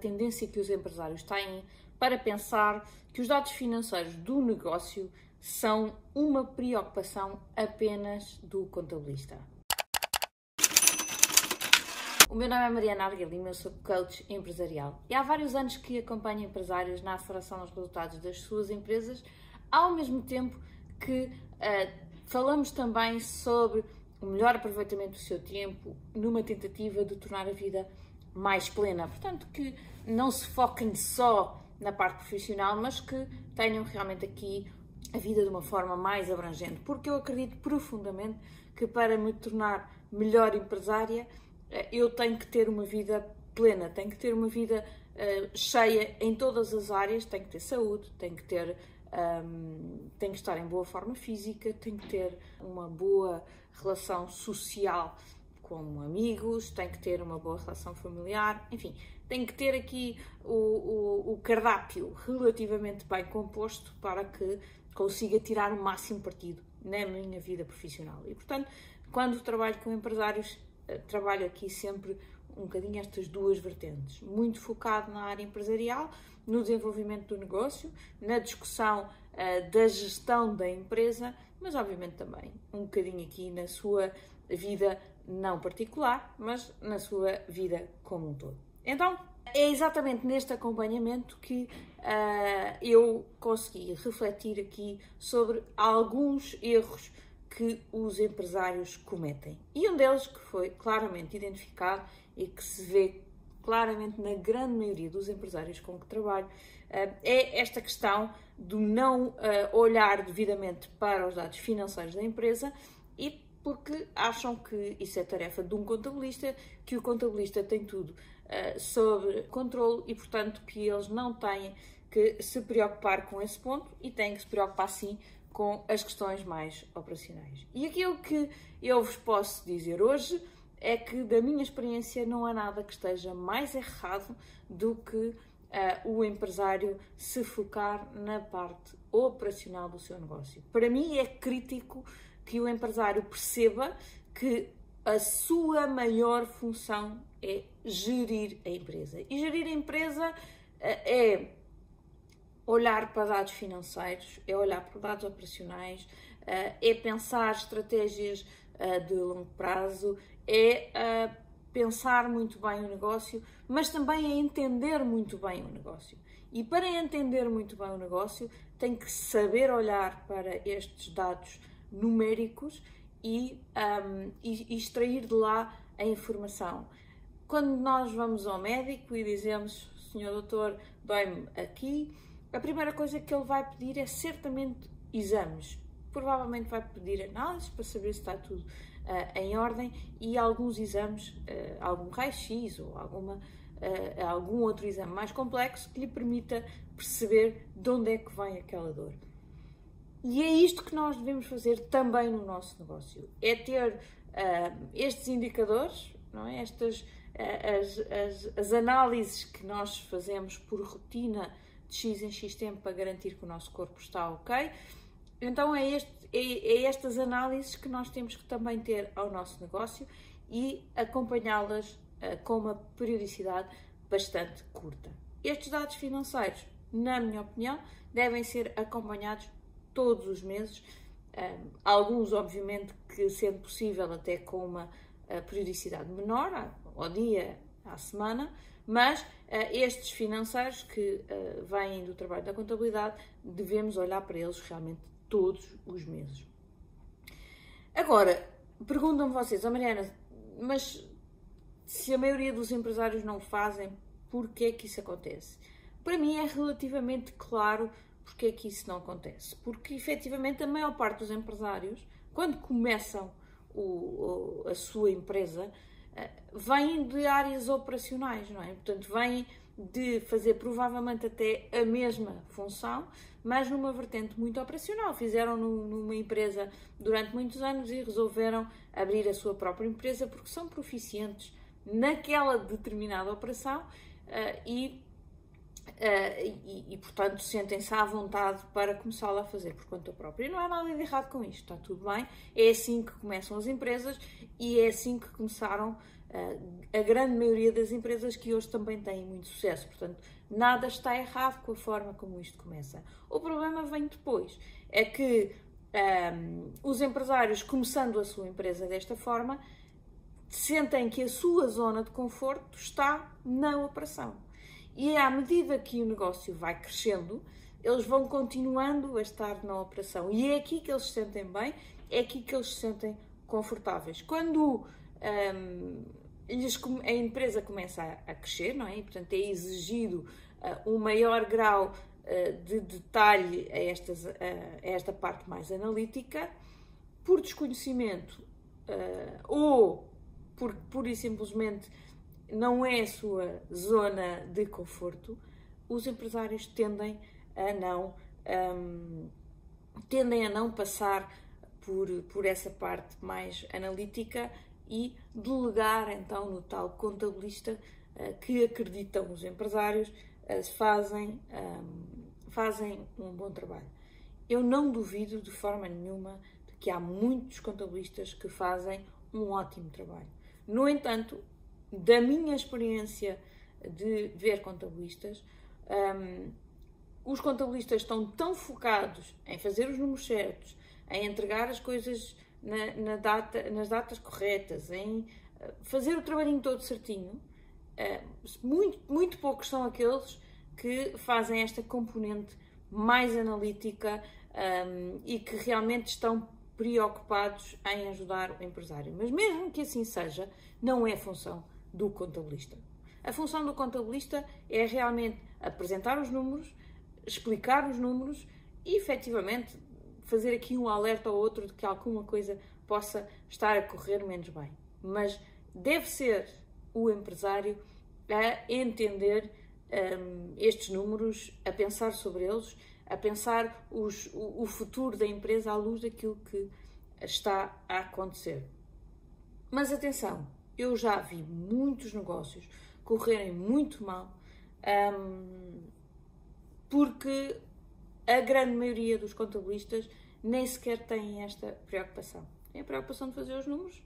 tendência que os empresários têm para pensar que os dados financeiros do negócio são uma preocupação apenas do contabilista. O meu nome é Mariana Arguelima, eu sou coach empresarial e há vários anos que acompanho empresários na aceleração dos resultados das suas empresas, ao mesmo tempo que uh, falamos também sobre o melhor aproveitamento do seu tempo numa tentativa de tornar a vida mais plena. Portanto, que não se foquem só na parte profissional, mas que tenham realmente aqui a vida de uma forma mais abrangente, porque eu acredito profundamente que para me tornar melhor empresária, eh, eu tenho que ter uma vida plena, tenho que ter uma vida uh, cheia em todas as áreas, tenho que ter saúde, tenho que ter um, ehm, tenho que estar em boa forma física, tenho que ter uma boa relação social como amigos, tenho que ter uma boa relação familiar, enfim, tenho que ter aqui o, o, o cardápio relativamente bem composto para que consiga tirar o máximo partido na minha vida profissional. E, portanto, quando trabalho com empresários, eh, trabalho aqui sempre um bocadinho estas duas vertentes. Muito focado na área empresarial, no desenvolvimento do negócio, na discussão uh, da gestão da empresa, mas obviamente também um bocadinho aqui na sua vida não particular, mas na sua vida como um todo. Então, é exatamente neste acompanhamento que uh, eu consegui refletir aqui sobre alguns erros que os empresários cometem. E um deles que foi claramente identificado e que se vê claramente na grande maioria dos empresários com que trabalho uh, é esta questão do não uh, olhar devidamente para os dados financeiros da empresa e porque acham que isso é tarefa de um contabilista, que o contabilista tem tudo uh, sob controle e, portanto, que eles não têm que se preocupar com esse ponto e têm que se preocupar sim com as questões mais operacionais. E aquilo que eu vos posso dizer hoje é que, da minha experiência, não há nada que esteja mais errado do que uh, o empresário se focar na parte operacional do seu negócio. Para mim, é crítico que o empresário perceba que a sua maior função é gerir a empresa. E gerir a empresa eh, é olhar para dados financeiros, é olhar para dados operacionais, eh, é pensar estratégias eh, de longo prazo, é pensar muito bem o negócio, mas também é entender muito bem o negócio. E para entender muito bem o negócio, tem que saber olhar para estes dados numéricos e, um, e, extrair de lá a informação. Quando nós vamos ao médico e dizemos, senhor doutor, dói-me aqui, a primeira coisa que ele vai pedir é certamente exames. Provavelmente vai pedir análises para saber se está tudo uh, em ordem e alguns exames, uh, algum raio-x ou alguma, uh, algum outro exame mais complexo que lhe permita perceber de onde é que vem aquela dor. E é isto que nós devemos fazer também no nosso negócio: é ter uh, estes indicadores, não é? Estas uh, as, as, as, análises que nós fazemos por rotina de X em X tempo para garantir que o nosso corpo está ok. Então é, este, é, é estas análises que nós temos que também ter ao nosso negócio e acompanhá-las uh, com uma periodicidade bastante curta. Estes dados financeiros, na minha opinião, devem ser acompanhados todos os meses. Alguns, obviamente, que sendo possível até com uma uh, periodicidade menor, ao dia, à semana, mas uh, estes financeiros que uh, vêm do trabalho da contabilidade, devemos olhar para eles realmente todos os meses. Agora, perguntam-me vocês, oh Mariana, mas se a maioria dos empresários não fazem, por que é que isso acontece? Para mim é relativamente claro Porquê é que isso não acontece? Porque efetivamente a maior parte dos empresários, quando começam o, a sua empresa, eh, vêm de áreas operacionais, não é? Portanto, vêm de fazer provavelmente até a mesma função, mas numa vertente muito operacional. Fizeram numa empresa durante muitos anos e resolveram abrir a sua própria empresa porque são proficientes naquela determinada operação uh, e Uh, e, e, portanto, sentem-se à vontade para começá-la a fazer por conta própria. E não há nada de errado com isto, está tudo bem. É assim que começam as empresas e é assim que começaram a grande maioria das empresas que hoje também têm muito sucesso. Portanto, nada está errado com a forma como isto começa. O problema vem depois. É que um, os empresários, começando a sua empresa desta forma, sentem que a sua zona de conforto está na operação. E à medida que o negócio vai crescendo, eles vão continuando a estar na operação. E é aqui que eles se sentem bem, é aqui que eles se sentem confortáveis. Quando um, a empresa começa a, crescer, não é? E, portanto, é exigido uh, um maior grau uh, de detalhe a, estas, uh, a esta parte mais analítica, por desconhecimento ou porque pura e simplesmente não é a sua zona de conforto, os empresários tendem a não um, tendem a não passar por, por essa parte mais analítica e delegar então no tal contabilista uh, que acreditam os empresários uh, fazem, um, fazem um bom trabalho. Eu não duvido de forma nenhuma de que há muitos contabilistas que fazem um ótimo trabalho. No entanto, da minha experiência de ver contabilistas, um, os contabilistas estão tão focados em fazer os números certos, em entregar as coisas na, na data, nas datas corretas, em eh, fazer o trabalhinho todo certinho. Uh, muito, muito poucos são aqueles que fazem esta componente mais analítica um, e que realmente estão preocupados em ajudar o empresário. Mas mesmo que assim seja, não é função do contabilista. A função do contabilista é realmente apresentar os números, explicar os números e efetivamente fazer aqui um alerta ao outro de que alguma coisa possa estar a correr menos bem. Mas deve ser o empresário a entender um, estes números, a pensar sobre eles a pensar os, o, o futuro da empresa à luz daquilo que está a acontecer. Mas atenção, eu já vi muitos negócios correrem muito mal um, porque a grande maioria dos contabilistas nem sequer têm esta preocupação. Tem a preocupação de fazer os números.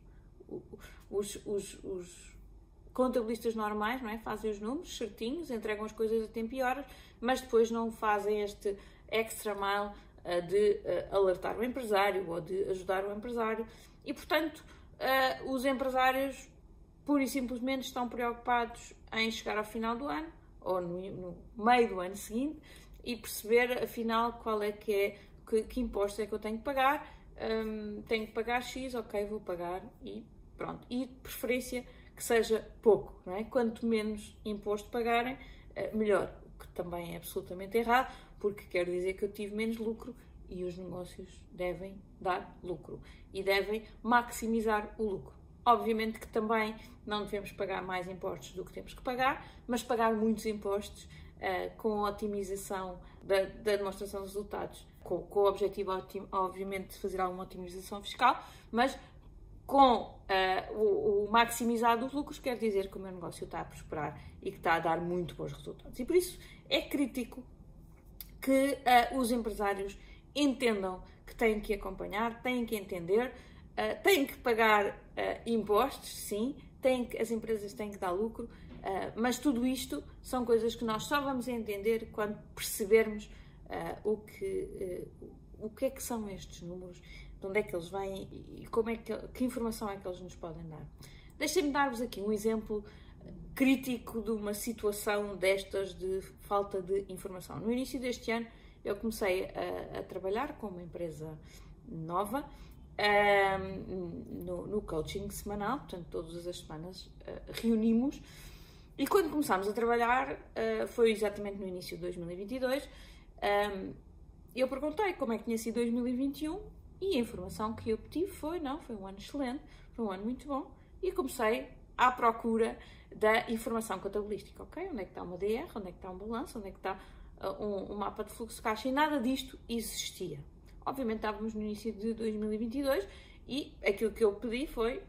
Os, os, os contabilistas normais não é? fazem os números certinhos, entregam as coisas a tempo e horas, mas depois não fazem este extra mile uh, de uh, alertar o empresário ou de ajudar o empresário. E, portanto, uh, os empresários pura e simplesmente estão preocupados em chegar ao final do ano ou no, no meio do ano seguinte e perceber afinal qual é que é que, que imposto é que eu tenho que pagar um, tenho que pagar X, ok, vou pagar e pronto, e de preferência que seja pouco, não é? quanto menos imposto pagarem, melhor, o que também é absolutamente errado, porque quer dizer que eu tive menos lucro e os negócios devem dar lucro e devem maximizar o lucro. Obviamente que também não devemos pagar mais impostos do que temos que pagar, mas pagar muitos impostos uh, com a otimização da, da, demonstração de resultados, com, com o objetivo, obviamente, de fazer alguma otimização fiscal, mas com uh, o, o, maximizar dos lucros, quer dizer que o meu negócio está a prosperar e que está a dar muito bons resultados. E por isso é crítico que uh, os empresários entendam que têm que acompanhar, têm que entender, uh, têm que pagar uh, impostos, sim, têm que, as empresas têm que dar lucro, mas tudo isto são coisas que nós só vamos entender quando percebermos o, que, o que é que são estes números, de onde é que eles vêm e como é que, que informação é que eles nos podem dar. Deixem-me dar-vos aqui um exemplo crítico de uma situação destas de falta de informação. No início deste ano, eu comecei a, a trabalhar com uma empresa nova um, no, no, coaching semanal, portanto, todas as semanas uh, reunimos. E quando começámos a trabalhar, uh, foi exatamente no início de 2022, um, eu perguntei como é que tinha sido 2021 e a informação que eu obtive foi: não, foi um ano excelente, foi um ano muito bom, e comecei à procura da informação contabilística, ok? Onde é que está uma DR, onde é que está um balanço, onde é que está uh, um, um, mapa de fluxo de caixa e nada disto existia. Obviamente estávamos no início de 2022 e aquilo que eu pedi foi,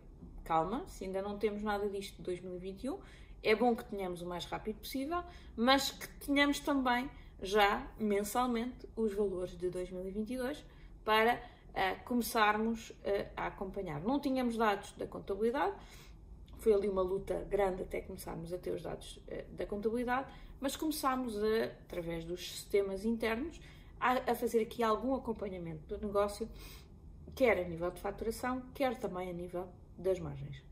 calma, se ainda não temos nada disto de 2021, é bom que tenhamos o mais rápido possível, mas que tenhamos também já mensalmente os valores de 2022 para uh, começarmos uh, a acompanhar. Não tínhamos dados da contabilidade, foi ali uma luta grande até começarmos a ter os dados uh, da contabilidade, mas começámos a, através dos sistemas internos a, a, fazer aqui algum acompanhamento do negócio, quer a nível de faturação, quer também a nível das margens.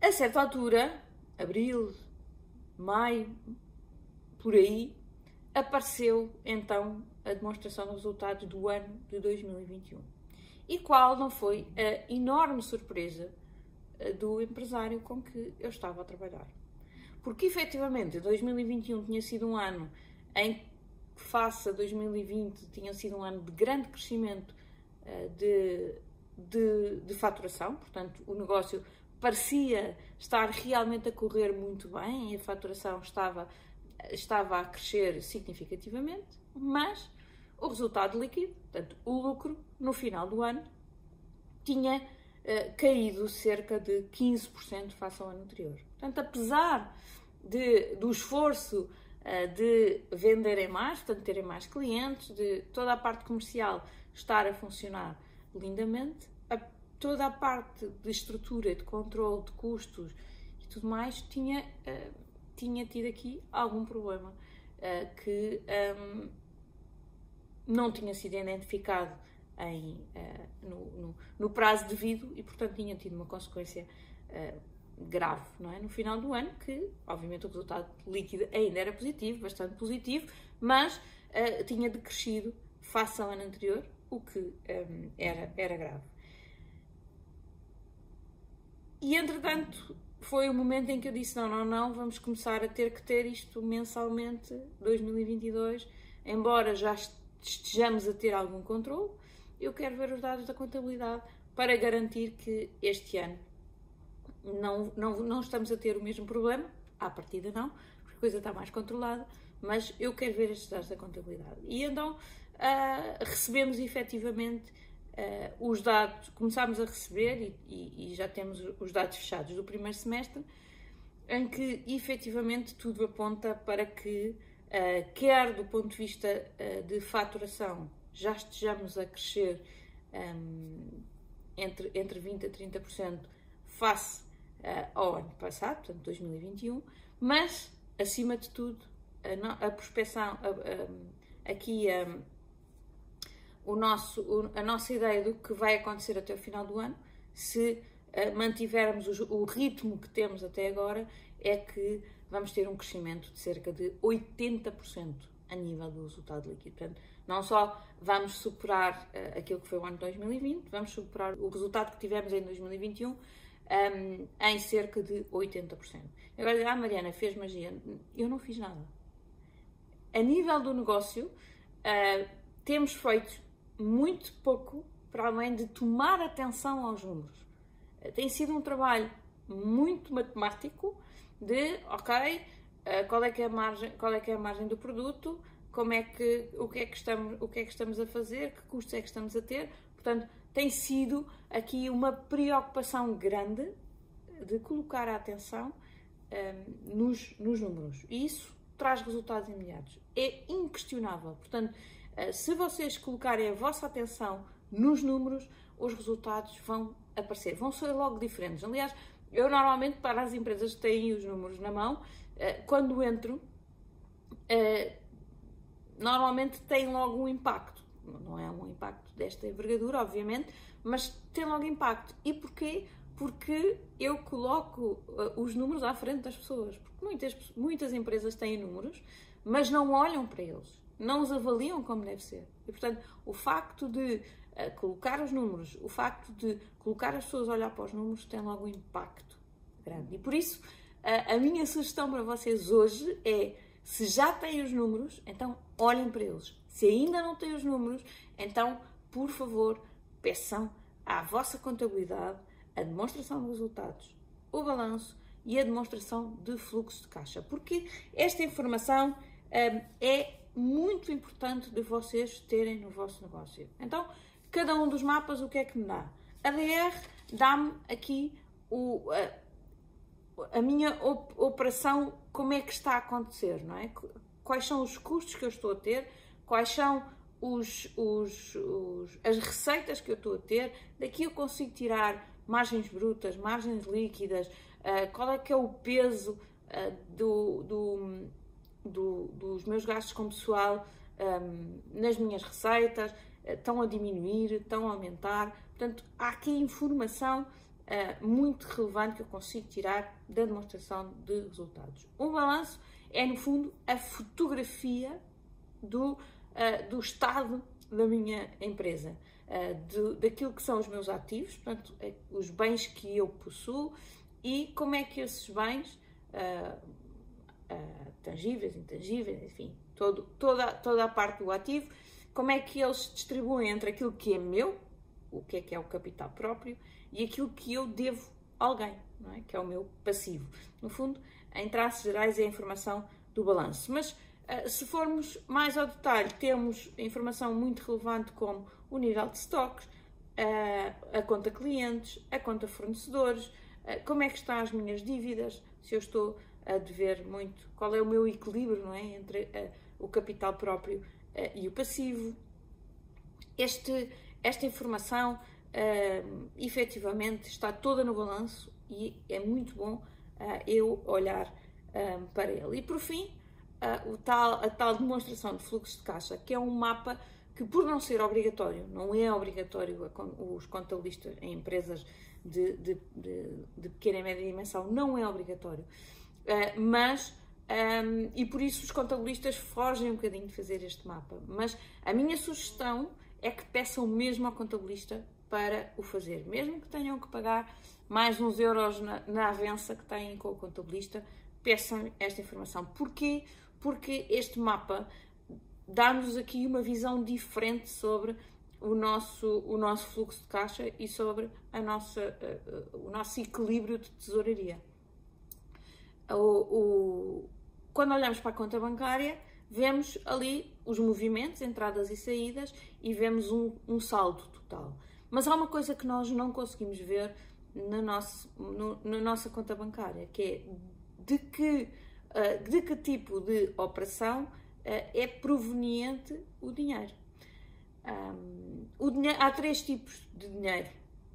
A certa altura, abril, maio, por aí, apareceu então a demonstração dos resultados do ano de 2021. E qual não foi a enorme surpresa eh, do empresário com que eu estava a trabalhar. Porque efetivamente 2021 tinha sido um ano em face a 2020, tinha sido um ano de grande crescimento uh, de, de, de faturação, portanto, o negócio parecia estar realmente a correr muito bem e a faturação estava, estava a crescer significativamente, mas o resultado líquido, portanto, o lucro, no final do ano, tinha uh, caído cerca de 15% face ao ano anterior. Portanto, apesar de, do esforço de venderem mais, portanto, terem mais clientes, de toda a parte comercial estar a funcionar lindamente, a, toda a parte de estrutura, de controle de custos e tudo mais tinha, uh, tinha tido aqui algum problema que um, não tinha sido identificado em, uh, no, no, no, prazo devido e, portanto, tinha tido uma consequência uh, grave não é? no final do ano, que, obviamente, o resultado líquido ainda era positivo, bastante positivo, mas uh, tinha decrescido face ao ano anterior, o que um, era, era grave. E, entretanto, foi o momento em que eu disse: não, não, não, vamos começar a ter que ter isto mensalmente, 2022, embora já estejamos a ter algum controle, eu quero ver os dados da contabilidade para garantir que este ano não, não, não estamos a ter o mesmo problema, à partida não, porque a coisa está mais controlada, mas eu quero ver estes dados da contabilidade. E então uh, recebemos efetivamente uh, os dados, começámos a receber e, e, e, já temos os dados fechados do primeiro semestre, em que efetivamente tudo aponta para que uh, quer do ponto de vista de faturação, já estejamos a crescer um, entre, entre 20% a 30% face uh, ao ano passado, portanto 2021, mas, acima de tudo, a, a prospecção, a, a, aqui um, o nosso, o, a nossa ideia do que vai acontecer até o final do ano, se mantivermos o, o ritmo que temos até agora, é que vamos ter um crescimento de cerca de 80% a nível do resultado líquido. Portanto, não só vamos superar uh, aquilo que foi o ano de 2020, vamos superar o resultado que tivemos em 2021 um, em cerca de 80%. Agora, ah, Mariana, fez magia. Eu não fiz nada. A nível do negócio, uh, temos feito muito pouco para além de tomar atenção aos números. Uh, tem sido um trabalho muito matemático, de, ok, uh, qual é que é a margem, qual é que é a margem do produto, como é que, o que é que estamos, o que é que estamos a fazer, que custos é que estamos a ter. Portanto, tem sido aqui uma preocupação grande de colocar a atenção um, nos, nos números. E isso traz resultados imediatos. É inquestionável. Portanto, uh, se vocês colocarem a vossa atenção nos números, os resultados vão aparecer. Vão ser logo diferentes. Aliás, eu normalmente, para as empresas que têm os números na mão, eh, quando entro, eh, normalmente tem logo um impacto. Não é um impacto desta envergadura, obviamente, mas tem logo impacto. E porquê? Porque eu coloco eh, os números à frente das pessoas. Porque muitas, muitas empresas têm números, mas não olham para eles, não os avaliam como deve ser. E, portanto, o facto de colocar os números, o facto de colocar as pessoas a olhar para os números tem logo um impacto grande. E por isso, a, a minha sugestão para vocês hoje é: se já têm os números, então olhem para eles. Se ainda não têm os números, então, por favor, peçam à vossa contabilidade a demonstração de resultados, o balanço e a demonstração de fluxo de caixa, porque esta informação hum, é muito importante de vocês terem no vosso negócio. Então, cada um dos mapas, o que é que me dá? A DR dá-me aqui o, a, a, minha operação, como é que está a acontecer, não é? Quais são os custos que eu estou a ter, quais são os, os, os, as receitas que eu estou a ter, daqui eu consigo tirar margens brutas, margens líquidas, uh, qual é que é o peso uh, do, do, do, dos meus gastos com pessoal um, nas minhas receitas, estão a diminuir, estão a aumentar. Portanto, há aqui informação uh, muito relevante que eu consigo tirar da demonstração de resultados. O balanço é, no fundo, a fotografia do, uh, do estado da minha empresa, uh, de, daquilo que são os meus ativos, portanto, os bens que eu possuo e como é que esses bens, tangíveis, intangíveis, enfim, todo, toda, toda a parte do ativo, como é que eles se distribuem entre aquilo que é meu, o que é que é o capital próprio, e aquilo que eu devo a alguém, é? que é o meu passivo. No fundo, em traços gerais, é a informação do balanço. Mas se formos mais ao detalhe, temos informação muito relevante como o nível de estoques, uh, a conta clientes, a conta fornecedores, uh, como é que estão as minhas dívidas, se eu estou a dever muito, qual é o meu equilíbrio não é? entre o capital próprio e o passivo. Este, esta informação efetivamente está toda no balanço e é muito bom eu olhar para ele. E por fim, uh, o tal, a tal demonstração de fluxo de caixa, que é um mapa que, por não ser obrigatório, não é obrigatório a, os contabilistas em empresas de, de, de, de, pequena e média dimensão, não é obrigatório, mas. Um, e por isso os contabilistas fogem um bocadinho de fazer este mapa. Mas a minha sugestão é que peçam mesmo ao contabilista para o fazer, mesmo que tenham que pagar mais uns euros na, na avença que têm com o contabilista, peçam esta informação. Porquê? Porque este mapa dá-nos aqui uma visão diferente sobre o nosso, o nosso fluxo de caixa e sobre a nossa, uh, o nosso equilíbrio de tesouraria. O, o, quando olhamos para a conta bancária, vemos ali os movimentos, entradas e saídas, e vemos um, um saldo total. Mas há uma coisa que nós não conseguimos ver na, nosso, no, na nossa conta bancária, que é de que, de que tipo de operação uh, é proveniente o dinheiro. Um, o dinheiro. Há três tipos de dinheiro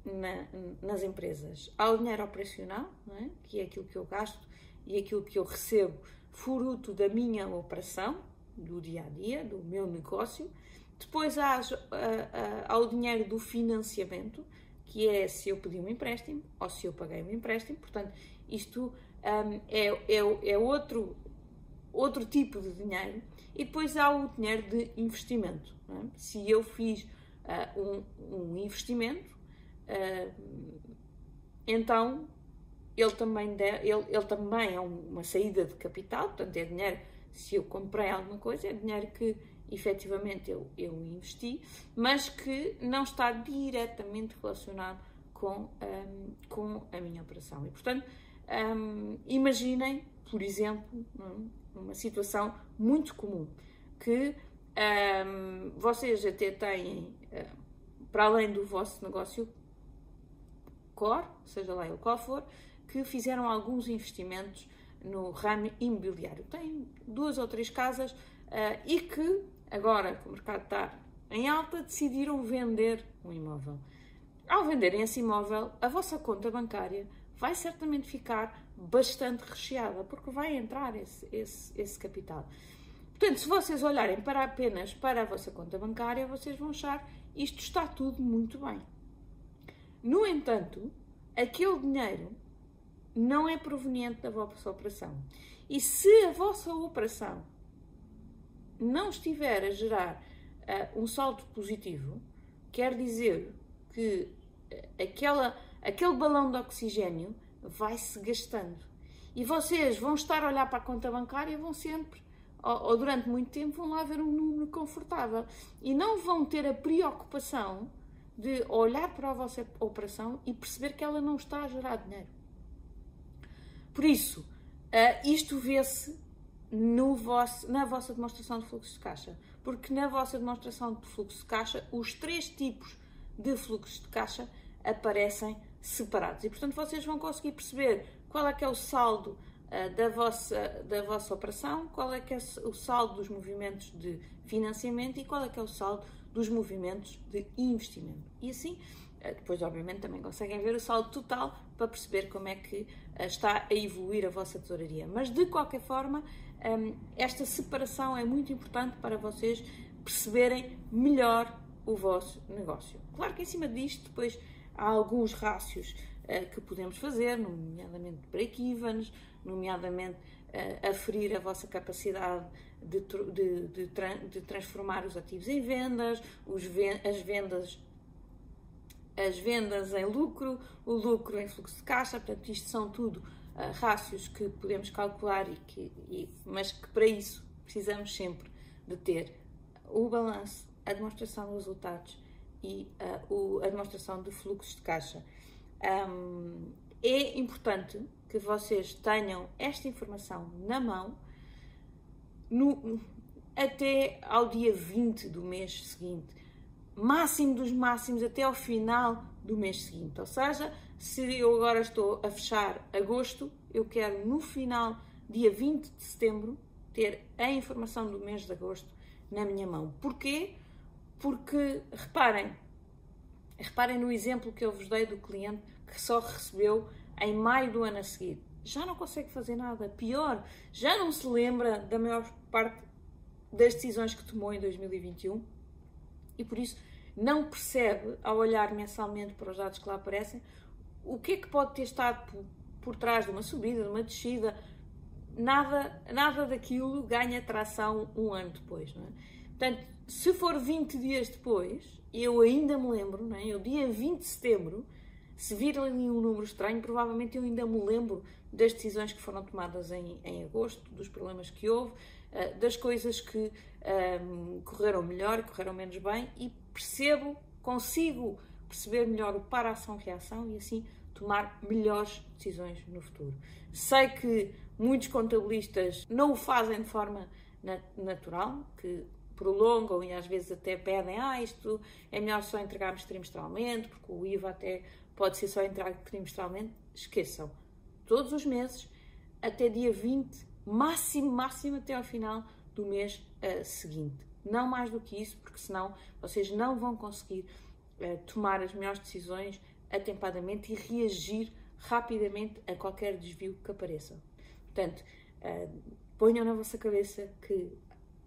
na, nas empresas. Há o dinheiro operacional, é? que é aquilo que eu gasto e aquilo que eu recebo fruto da minha operação, do dia a dia, do meu negócio. Depois há, há o dinheiro do financiamento, que é se eu pedi um empréstimo ou se eu paguei um empréstimo. Portanto, isto um, é, é, é, outro, outro tipo de dinheiro. E depois há o dinheiro de investimento. É? Se eu fiz uh, um, um, investimento, uh, então ele também, de, ele, ele também é uma saída de capital, portanto é dinheiro, se eu comprei alguma coisa, é dinheiro que efetivamente eu, eu investi, mas que não está diretamente relacionado com, um, com a minha operação. E, portanto, um, imaginem, por exemplo, uma situação muito comum, que um, vocês até têm, para além do vosso negócio core, seja lá ele qual for, que fizeram alguns investimentos no ramo imobiliário. Tem duas ou três casas uh, e que agora que o mercado está em alta, decidiram vender um imóvel. Ao venderem esse imóvel, a vossa conta bancária vai certamente ficar bastante recheada, porque vai entrar esse, esse, esse capital. Portanto, se vocês olharem para apenas para a vossa conta bancária, vocês vão achar isto está tudo muito bem. No entanto, aquele dinheiro não é proveniente da vossa operação. E se a vossa operação não estiver a gerar uh, um saldo positivo, quer dizer que uh, aquela, aquele balão de oxigênio vai se gastando. E vocês vão estar a olhar para a conta bancária vão sempre, ou, ou durante muito tempo, vão lá ver um número confortável. E não vão ter a preocupação de olhar para a vossa operação e perceber que ela não está a gerar dinheiro. Por isso, uh, isto vê-se na vossa demonstração de fluxo de caixa. Porque na vossa demonstração de fluxo de caixa, os três tipos de fluxo de caixa aparecem separados. E, portanto, vocês vão conseguir perceber qual é que é o saldo uh, da, vossa, da vossa operação, qual é que é o saldo dos movimentos de financiamento e qual é que é o saldo dos movimentos de investimento. E assim, depois, obviamente, também conseguem ver o saldo total para perceber como é que está a evoluir a vossa tesouraria. Mas, de qualquer forma, esta separação é muito importante para vocês perceberem melhor o vosso negócio. Claro que em cima disto, depois há alguns rácios que podemos fazer, nomeadamente break-evens, nomeadamente uh, aferir a vossa capacidade de, de, de, de, transformar os ativos em vendas, os, as vendas as vendas em lucro, o lucro em fluxo de caixa, portanto, isto são tudo uh, rácios que podemos calcular, e que, e, mas que para isso precisamos sempre de ter o balanço, a demonstração de resultados e uh, o, a demonstração de fluxos de caixa. Um, é importante que vocês tenham esta informação na mão no, até ao dia 20 do mês seguinte. Máximo dos máximos até ao final do mês seguinte. Ou seja, se eu agora estou a fechar agosto, eu quero no final, dia 20 de setembro, ter a informação do mês de agosto na minha mão. Porquê? Porque, reparem, reparem no exemplo que eu vos dei do cliente que só recebeu em maio do ano a seguir, já não consegue fazer nada. Pior, já não se lembra da maior parte das decisões que tomou em 2021 e por isso não percebe, ao olhar mensalmente para os dados que lá aparecem, o que é que pode ter estado por, por trás de uma subida, de uma descida. Nada, nada daquilo ganha tração um ano depois. Não é? Portanto, se for 20 dias depois, eu ainda me lembro, não é? eu dia 20 de setembro, se vir ali um número estranho, provavelmente eu ainda me lembro das decisões que foram tomadas em, em agosto, dos problemas que houve, uh, das coisas que um, ehm, correram melhor correram menos bem e percebo, consigo perceber melhor o para-ação-reação e assim tomar melhores decisões no futuro. Sei que muitos contabilistas não o fazem de forma natural, que prolongam e às vezes até pedem, ah, isto é melhor só entregarmos trimestralmente, porque o IVA até pode ser só entregue trimestralmente, esqueçam. Todos os meses, até dia 20, máximo, máximo até ao final do mês uh, seguinte. Não mais do que isso, porque senão vocês não vão conseguir uh, tomar as melhores decisões atempadamente e reagir rapidamente a qualquer desvio que apareça. Portanto, uh, ponham na vossa cabeça que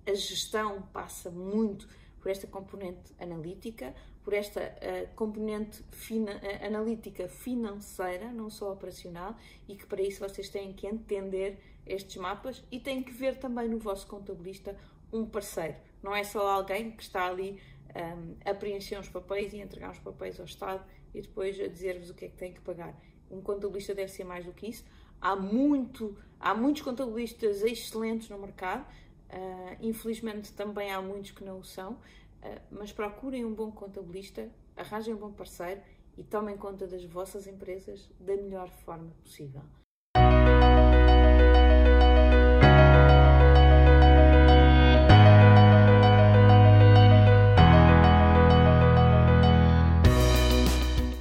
a gestão passa muito por esta componente analítica, por esta uh, componente fina, uh, analítica financeira, não só operacional, e que para isso vocês têm que entender estes mapas e têm que ver também no vosso contabilista um parceiro. Não é só alguém que está ali um, ehm, a preencher uns papéis e entregar uns papéis ao Estado e depois a dizer-vos o que é que tem que pagar. Um contabilista deve ser mais do que isso. Há, muito, há muitos contabilistas excelentes no mercado, uh, infelizmente também há muitos que não o são. Eh, mas procurem um bom contabilista, arranjem um bom parceiro e tomem conta das vossas empresas da melhor forma possível.